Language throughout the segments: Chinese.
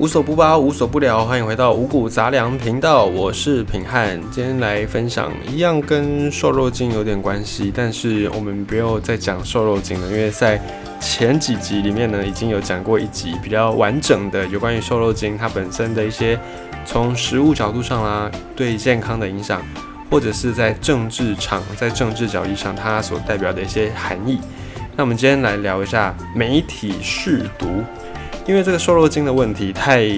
无所不包，无所不聊，欢迎回到五谷杂粮频道，我是品汉，今天来分享一样跟瘦肉精有点关系，但是我们不要再讲瘦肉精了，因为在前几集里面呢，已经有讲过一集比较完整的有关于瘦肉精它本身的一些从食物角度上啦对健康的影响，或者是在政治场在政治角度上它所代表的一些含义。那我们今天来聊一下媒体试毒。因为这个瘦肉精的问题太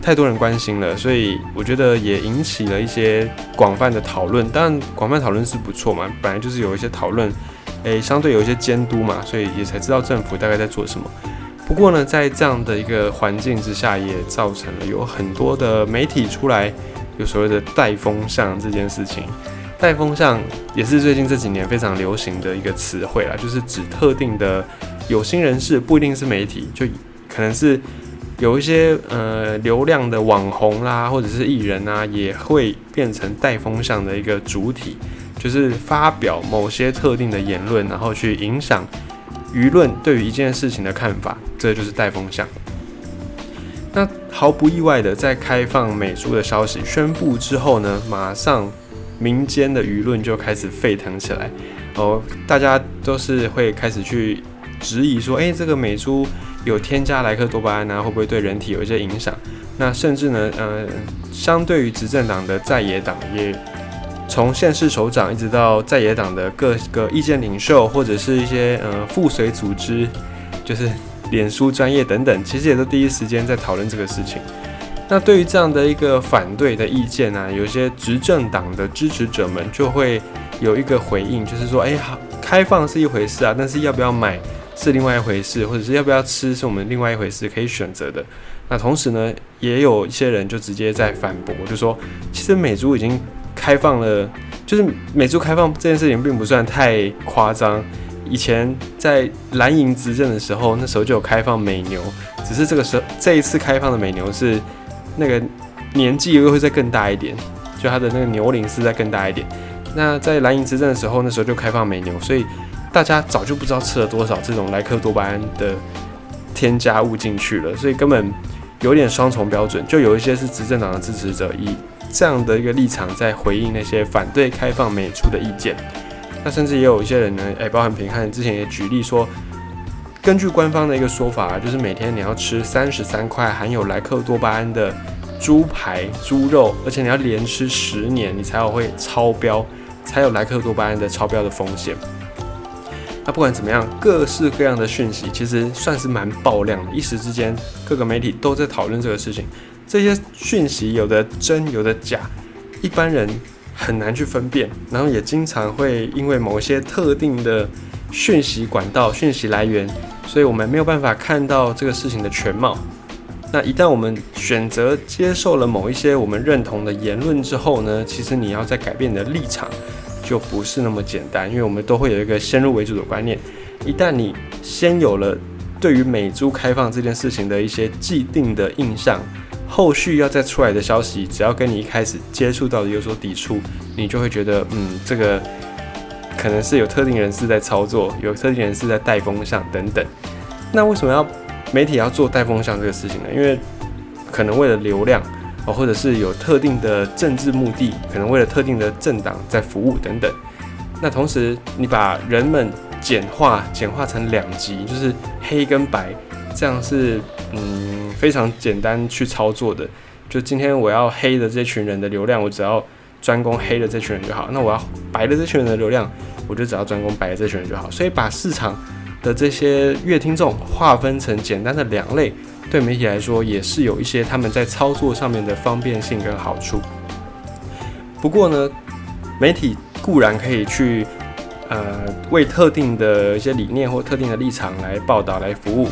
太多人关心了，所以我觉得也引起了一些广泛的讨论。当然，广泛讨论是不错嘛，本来就是有一些讨论，诶，相对有一些监督嘛，所以也才知道政府大概在做什么。不过呢，在这样的一个环境之下，也造成了有很多的媒体出来有所谓的带风向这件事情。带风向也是最近这几年非常流行的一个词汇啦，就是指特定的有心人士，不一定是媒体，就。可能是有一些呃流量的网红啦，或者是艺人啊，也会变成带风向的一个主体，就是发表某些特定的言论，然后去影响舆论对于一件事情的看法，这就是带风向。那毫不意外的，在开放美猪的消息宣布之后呢，马上民间的舆论就开始沸腾起来，哦，大家都是会开始去质疑说，诶，这个美猪。有添加莱克多巴胺啊，会不会对人体有一些影响？那甚至呢，呃，相对于执政党的在野党，也从县市首长一直到在野党的各个意见领袖，或者是一些呃附随组织，就是脸书专业等等，其实也都第一时间在讨论这个事情。那对于这样的一个反对的意见呢，有些执政党的支持者们就会有一个回应，就是说，哎，好，开放是一回事啊，但是要不要买？是另外一回事，或者是要不要吃是我们另外一回事可以选择的。那同时呢，也有一些人就直接在反驳，就说其实美猪已经开放了，就是美猪开放这件事情并不算太夸张。以前在蓝营执政的时候，那时候就有开放美牛，只是这个时候这一次开放的美牛是那个年纪又会再更大一点，就它的那个牛龄是再更大一点。那在蓝营执政的时候，那时候就开放美牛，所以。大家早就不知道吃了多少这种莱克多巴胺的添加物进去了，所以根本有点双重标准。就有一些是执政党的支持者，以这样的一个立场在回应那些反对开放美出的意见。那甚至也有一些人呢，诶，包含平汉之前也举例说，根据官方的一个说法，就是每天你要吃三十三块含有莱克多巴胺的猪排、猪肉，而且你要连吃十年，你才有会超标，才有莱克多巴胺的超标的风险。那不管怎么样，各式各样的讯息其实算是蛮爆量的，一时之间各个媒体都在讨论这个事情。这些讯息有的真，有的假，一般人很难去分辨，然后也经常会因为某些特定的讯息管道、讯息来源，所以我们没有办法看到这个事情的全貌。那一旦我们选择接受了某一些我们认同的言论之后呢，其实你要再改变你的立场。就不是那么简单，因为我们都会有一个先入为主的观念。一旦你先有了对于美猪开放这件事情的一些既定的印象，后续要再出来的消息，只要跟你一开始接触到的有所抵触，你就会觉得，嗯，这个可能是有特定人士在操作，有特定人士在带风向等等。那为什么要媒体要做带风向这个事情呢？因为可能为了流量。哦，或者是有特定的政治目的，可能为了特定的政党在服务等等。那同时，你把人们简化简化成两极，就是黑跟白，这样是嗯非常简单去操作的。就今天我要黑的这群人的流量，我只要专攻黑的这群人就好。那我要白的这群人的流量，我就只要专攻白的这群人就好。所以把市场的这些乐听众划分成简单的两类。对媒体来说，也是有一些他们在操作上面的方便性跟好处。不过呢，媒体固然可以去呃为特定的一些理念或特定的立场来报道、来服务，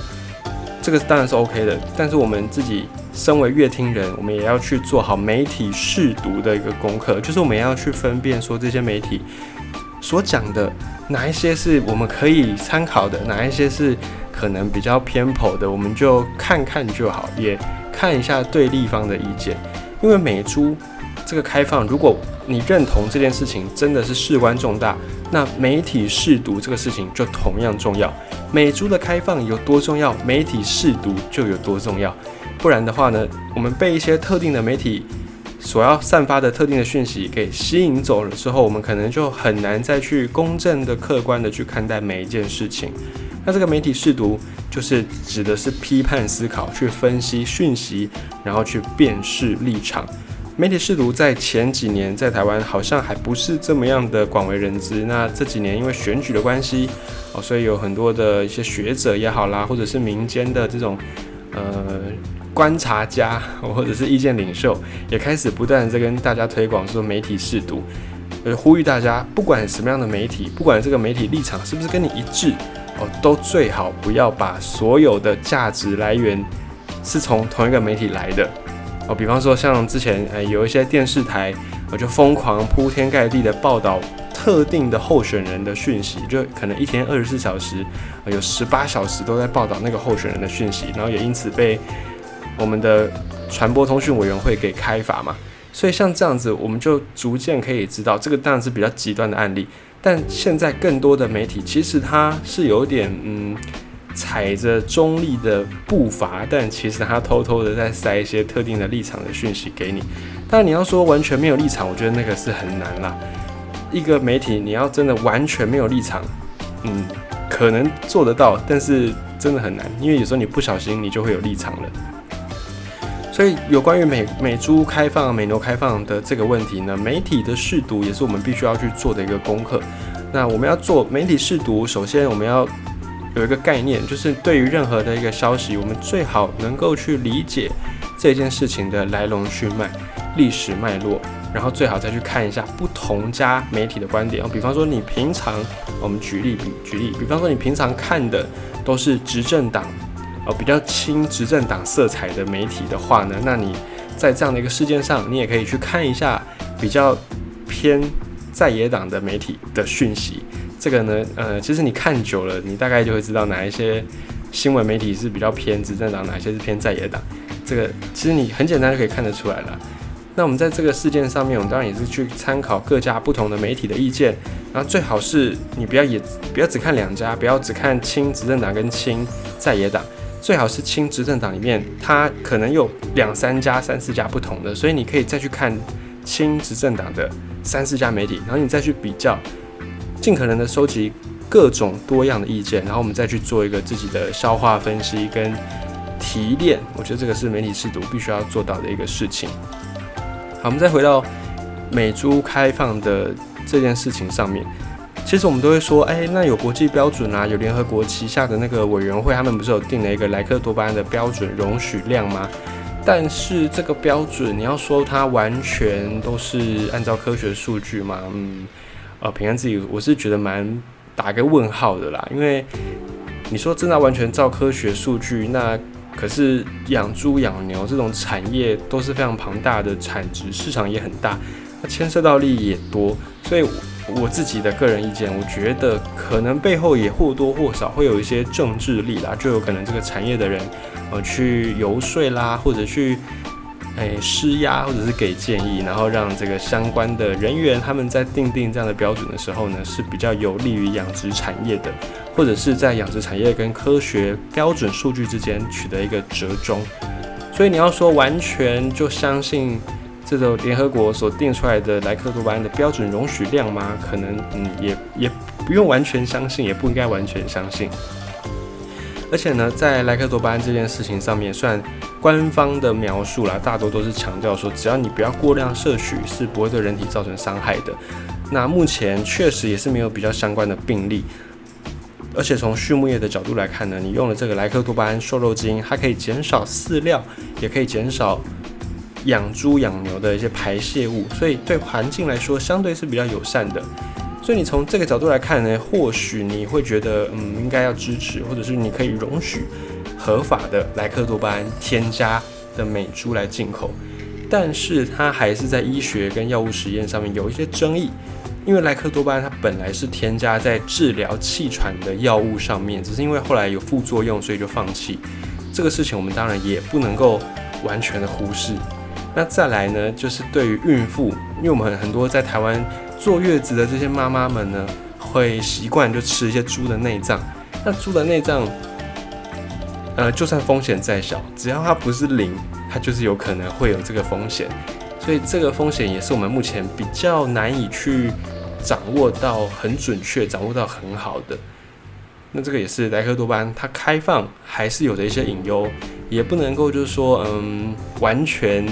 这个当然是 OK 的。但是我们自己身为乐听人，我们也要去做好媒体试读的一个功课，就是我们要去分辨说这些媒体所讲的哪一些是我们可以参考的，哪一些是。可能比较偏颇的，我们就看看就好，也看一下对立方的意见。因为美猪这个开放，如果你认同这件事情真的是事关重大，那媒体试读这个事情就同样重要。美猪的开放有多重要，媒体试读就有多重要。不然的话呢，我们被一些特定的媒体所要散发的特定的讯息给吸引走了之后，我们可能就很难再去公正的、客观的去看待每一件事情。那这个媒体试读就是指的是批判思考，去分析讯息，然后去辨识立场。媒体试读在前几年在台湾好像还不是这么样的广为人知。那这几年因为选举的关系哦，所以有很多的一些学者也好啦，或者是民间的这种呃观察家或者是意见领袖，也开始不断在跟大家推广说媒体试读，呃，呼吁大家不管什么样的媒体，不管这个媒体立场是不是跟你一致哦，都最好不要把所有的价值来源是从同一个媒体来的。哦，比方说像之前，呃，有一些电视台，我就疯狂铺天盖地的报道特定的候选人的讯息，就可能一天二十四小时，有十八小时都在报道那个候选人的讯息，然后也因此被我们的传播通讯委员会给开罚嘛。所以像这样子，我们就逐渐可以知道，这个当然是比较极端的案例，但现在更多的媒体其实它是有点，嗯。踩着中立的步伐，但其实他偷偷的在塞一些特定的立场的讯息给你。但你要说完全没有立场，我觉得那个是很难啦。一个媒体你要真的完全没有立场，嗯，可能做得到，但是真的很难，因为有时候你不小心你就会有立场了。所以有关于美美猪开放、美牛开放的这个问题呢，媒体的试读也是我们必须要去做的一个功课。那我们要做媒体试读，首先我们要。有一个概念，就是对于任何的一个消息，我们最好能够去理解这件事情的来龙去脉、历史脉络，然后最好再去看一下不同家媒体的观点。比方说，你平常我们举例比举例，比方说你平常看的都是执政党，比较亲执政党色彩的媒体的话呢，那你在这样的一个事件上，你也可以去看一下比较偏在野党的媒体的讯息。这个呢，呃，其实你看久了，你大概就会知道哪一些新闻媒体是比较偏执政党，哪些是偏在野党。这个其实你很简单就可以看得出来了。那我们在这个事件上面，我们当然也是去参考各家不同的媒体的意见，然后最好是你不要也不要只看两家，不要只看亲执政党跟亲在野党，最好是亲执政党里面它可能有两三家、三四家不同的，所以你可以再去看亲执政党的三四家媒体，然后你再去比较。尽可能的收集各种多样的意见，然后我们再去做一个自己的消化分析跟提炼。我觉得这个是媒体试读必须要做到的一个事情。好，我们再回到美猪开放的这件事情上面，其实我们都会说，哎，那有国际标准啊，有联合国旗下的那个委员会，他们不是有定了一个莱克多巴胺的标准容许量吗？但是这个标准，你要说它完全都是按照科学数据吗？嗯。呃，平安自己，我是觉得蛮打个问号的啦，因为你说真的完全照科学数据，那可是养猪养牛这种产业都是非常庞大的产值，市场也很大，它牵涉到利益也多，所以我自己的个人意见，我觉得可能背后也或多或少会有一些政治力啦，就有可能这个产业的人呃去游说啦，或者去。诶，施压或者是给建议，然后让这个相关的人员他们在定定这样的标准的时候呢，是比较有利于养殖产业的，或者是在养殖产业跟科学标准数据之间取得一个折中。所以你要说完全就相信这种联合国所定出来的莱克多巴胺的标准容许量吗？可能嗯，也也不用完全相信，也不应该完全相信。而且呢，在莱克多巴胺这件事情上面，虽然官方的描述啦，大多都是强调说，只要你不要过量摄取，是不会对人体造成伤害的。那目前确实也是没有比较相关的病例。而且从畜牧业的角度来看呢，你用了这个莱克多巴胺瘦肉精，它可以减少饲料，也可以减少养猪养牛的一些排泄物，所以对环境来说相对是比较友善的。所以你从这个角度来看呢，或许你会觉得，嗯，应该要支持，或者是你可以容许合法的莱克多巴胺添加的美猪来进口，但是它还是在医学跟药物实验上面有一些争议，因为莱克多巴胺它本来是添加在治疗气喘的药物上面，只是因为后来有副作用，所以就放弃。这个事情我们当然也不能够完全的忽视。那再来呢，就是对于孕妇，因为我们很多在台湾坐月子的这些妈妈们呢，会习惯就吃一些猪的内脏。那猪的内脏，呃，就算风险再小，只要它不是零，它就是有可能会有这个风险。所以这个风险也是我们目前比较难以去掌握到很准确、掌握到很好的。那这个也是莱克多巴胺，它开放还是有的一些隐忧，也不能够就是说，嗯，完全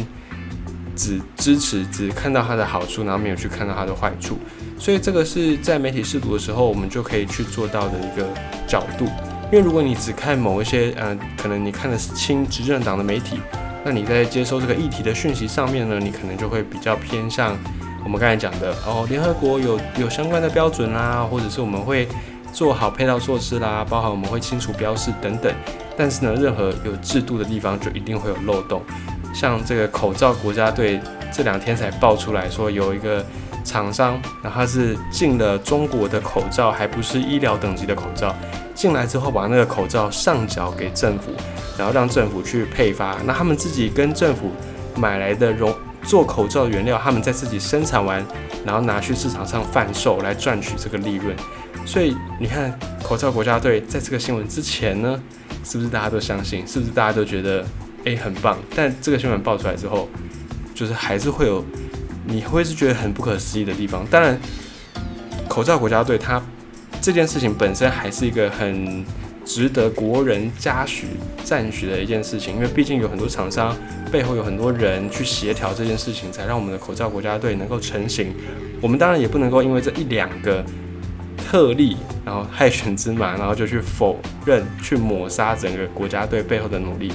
只支持、只看到它的好处，然后没有去看到它的坏处。所以这个是在媒体试读的时候，我们就可以去做到的一个角度。因为如果你只看某一些，嗯，可能你看的是亲执政党的媒体，那你在接收这个议题的讯息上面呢，你可能就会比较偏向我们刚才讲的哦，联合国有有相关的标准啦，或者是我们会。做好配套措施啦，包含我们会清除标示等等。但是呢，任何有制度的地方就一定会有漏洞。像这个口罩国家队这两天才爆出来说，有一个厂商，然后他是进了中国的口罩，还不是医疗等级的口罩，进来之后把那个口罩上缴给政府，然后让政府去配发。那他们自己跟政府买来的容做口罩原料，他们在自己生产完，然后拿去市场上贩售来赚取这个利润。所以你看，口罩国家队在这个新闻之前呢，是不是大家都相信？是不是大家都觉得诶很棒？但这个新闻爆出来之后，就是还是会有你会是觉得很不可思议的地方。当然，口罩国家队它这件事情本身还是一个很值得国人嘉许赞许的一件事情，因为毕竟有很多厂商背后有很多人去协调这件事情，才让我们的口罩国家队能够成型。我们当然也不能够因为这一两个。特例，然后害群之马，然后就去否认、去抹杀整个国家队背后的努力。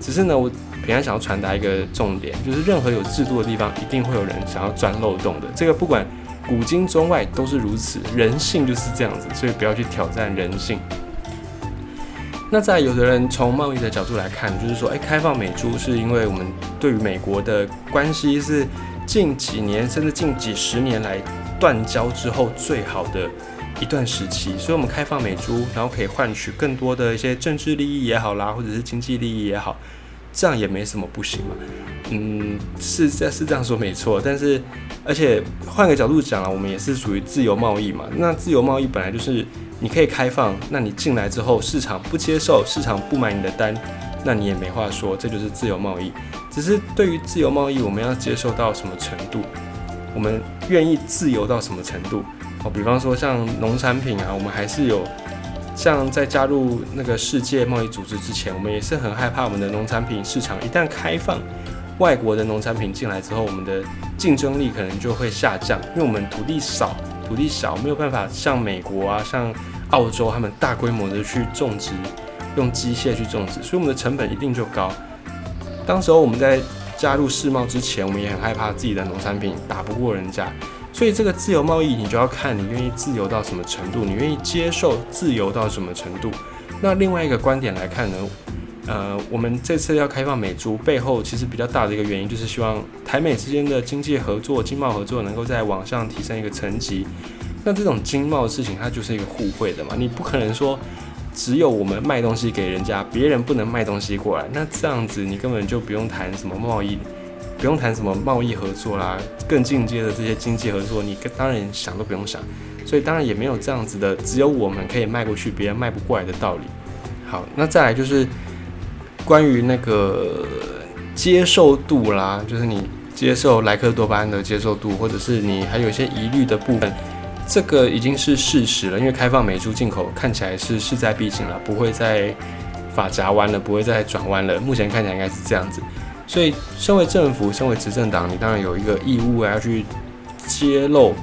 只是呢，我平常想要传达一个重点，就是任何有制度的地方，一定会有人想要钻漏洞的。这个不管古今中外都是如此，人性就是这样子，所以不要去挑战人性。那在有的人从贸易的角度来看，就是说，哎，开放美猪是因为我们对于美国的关系是近几年甚至近几十年来断交之后最好的。一段时期，所以我们开放美猪，然后可以换取更多的一些政治利益也好啦，或者是经济利益也好，这样也没什么不行嘛。嗯，是这是这样说没错，但是而且换个角度讲啊，我们也是属于自由贸易嘛。那自由贸易本来就是你可以开放，那你进来之后市场不接受，市场不买你的单，那你也没话说，这就是自由贸易。只是对于自由贸易，我们要接受到什么程度，我们愿意自由到什么程度？哦，比方说像农产品啊，我们还是有像在加入那个世界贸易组织之前，我们也是很害怕我们的农产品市场一旦开放，外国的农产品进来之后，我们的竞争力可能就会下降，因为我们土地少，土地小，没有办法像美国啊、像澳洲他们大规模的去种植，用机械去种植，所以我们的成本一定就高。当时候我们在加入世贸之前，我们也很害怕自己的农产品打不过人家。所以这个自由贸易，你就要看你愿意自由到什么程度，你愿意接受自由到什么程度。那另外一个观点来看呢，呃，我们这次要开放美猪背后，其实比较大的一个原因，就是希望台美之间的经济合作、经贸合作能够在往上提升一个层级。那这种经贸的事情，它就是一个互惠的嘛，你不可能说只有我们卖东西给人家，别人不能卖东西过来，那这样子你根本就不用谈什么贸易。不用谈什么贸易合作啦，更进阶的这些经济合作，你当然想都不用想，所以当然也没有这样子的，只有我们可以卖过去，别人卖不过来的道理。好，那再来就是关于那个接受度啦，就是你接受莱克多巴胺的接受度，或者是你还有一些疑虑的部分，这个已经是事实了，因为开放美猪进口看起来是势在必行了，不会再法夹弯了，不会再转弯了，目前看起来应该是这样子。所以，身为政府，身为执政党，你当然有一个义务要去揭露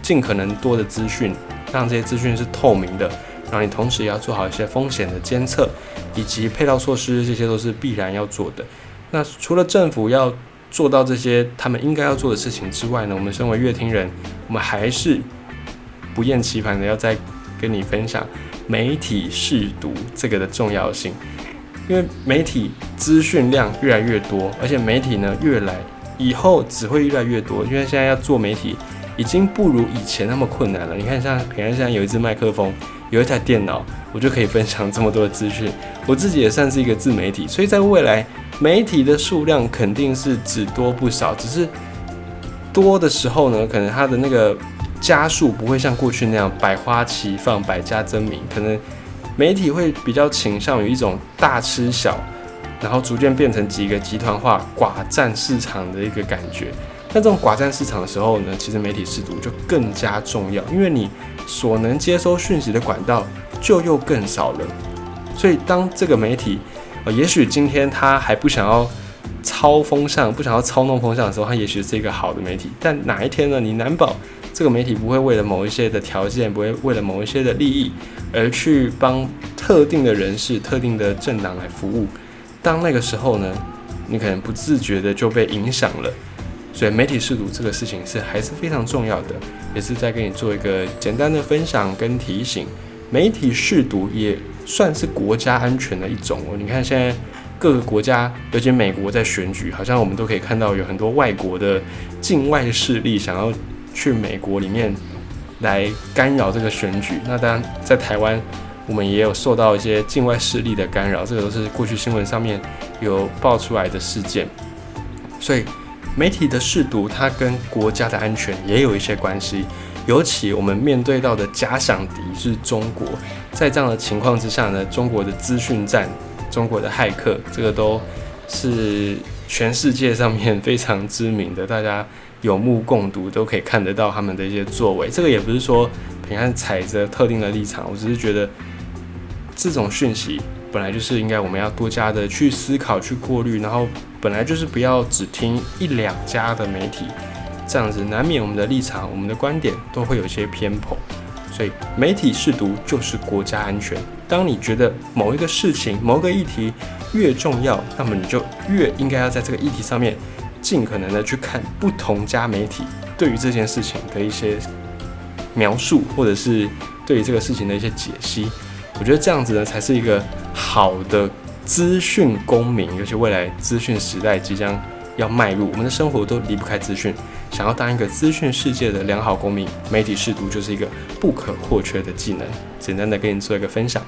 尽可能多的资讯，让这些资讯是透明的。然后你同时也要做好一些风险的监测，以及配套措施，这些都是必然要做的。那除了政府要做到这些他们应该要做的事情之外呢，我们身为乐听人，我们还是不厌其烦的要再跟你分享媒体试读这个的重要性。因为媒体资讯量越来越多，而且媒体呢越来以后只会越来越多。因为现在要做媒体已经不如以前那么困难了。你看，像平安现在有一支麦克风，有一台电脑，我就可以分享这么多的资讯。我自己也算是一个自媒体，所以在未来，媒体的数量肯定是只多不少。只是多的时候呢，可能它的那个加速不会像过去那样百花齐放、百家争鸣。可能媒体会比较倾向于一种大吃小，然后逐渐变成几个集团化、寡占市场的一个感觉。那这种寡占市场的时候呢，其实媒体试读就更加重要，因为你所能接收讯息的管道就又更少了。所以当这个媒体，呃，也许今天他还不想要操风向，不想要操弄风向的时候，他也许是一个好的媒体。但哪一天呢，你难保这个媒体不会为了某一些的条件，不会为了某一些的利益而去帮特定的人士、特定的政党来服务。当那个时候呢，你可能不自觉的就被影响了。所以媒体试读这个事情是还是非常重要的，也是在给你做一个简单的分享跟提醒。媒体试读也算是国家安全的一种哦。你看现在各个国家，尤其美国在选举，好像我们都可以看到有很多外国的境外势力想要去美国里面来干扰这个选举。那当然在台湾，我们也有受到一些境外势力的干扰，这个都是过去新闻上面有爆出来的事件。所以。媒体的试读，它跟国家的安全也有一些关系。尤其我们面对到的假想敌是中国，在这样的情况之下呢，中国的资讯战、中国的骇客，这个都是全世界上面非常知名的，大家有目共睹，都可以看得到他们的一些作为。这个也不是说平安踩着特定的立场，我只是觉得这种讯息。本来就是应该我们要多加的去思考、去过滤，然后本来就是不要只听一两家的媒体，这样子难免我们的立场、我们的观点都会有些偏颇。所以媒体试读就是国家安全。当你觉得某一个事情、某个议题越重要，那么你就越应该要在这个议题上面尽可能的去看不同家媒体对于这件事情的一些描述，或者是对于这个事情的一些解析。我觉得这样子呢，才是一个好的资讯公民。尤其未来资讯时代即将要迈入，我们的生活都离不开资讯。想要当一个资讯世界的良好公民，媒体试读就是一个不可或缺的技能。简单的跟你做一个分享。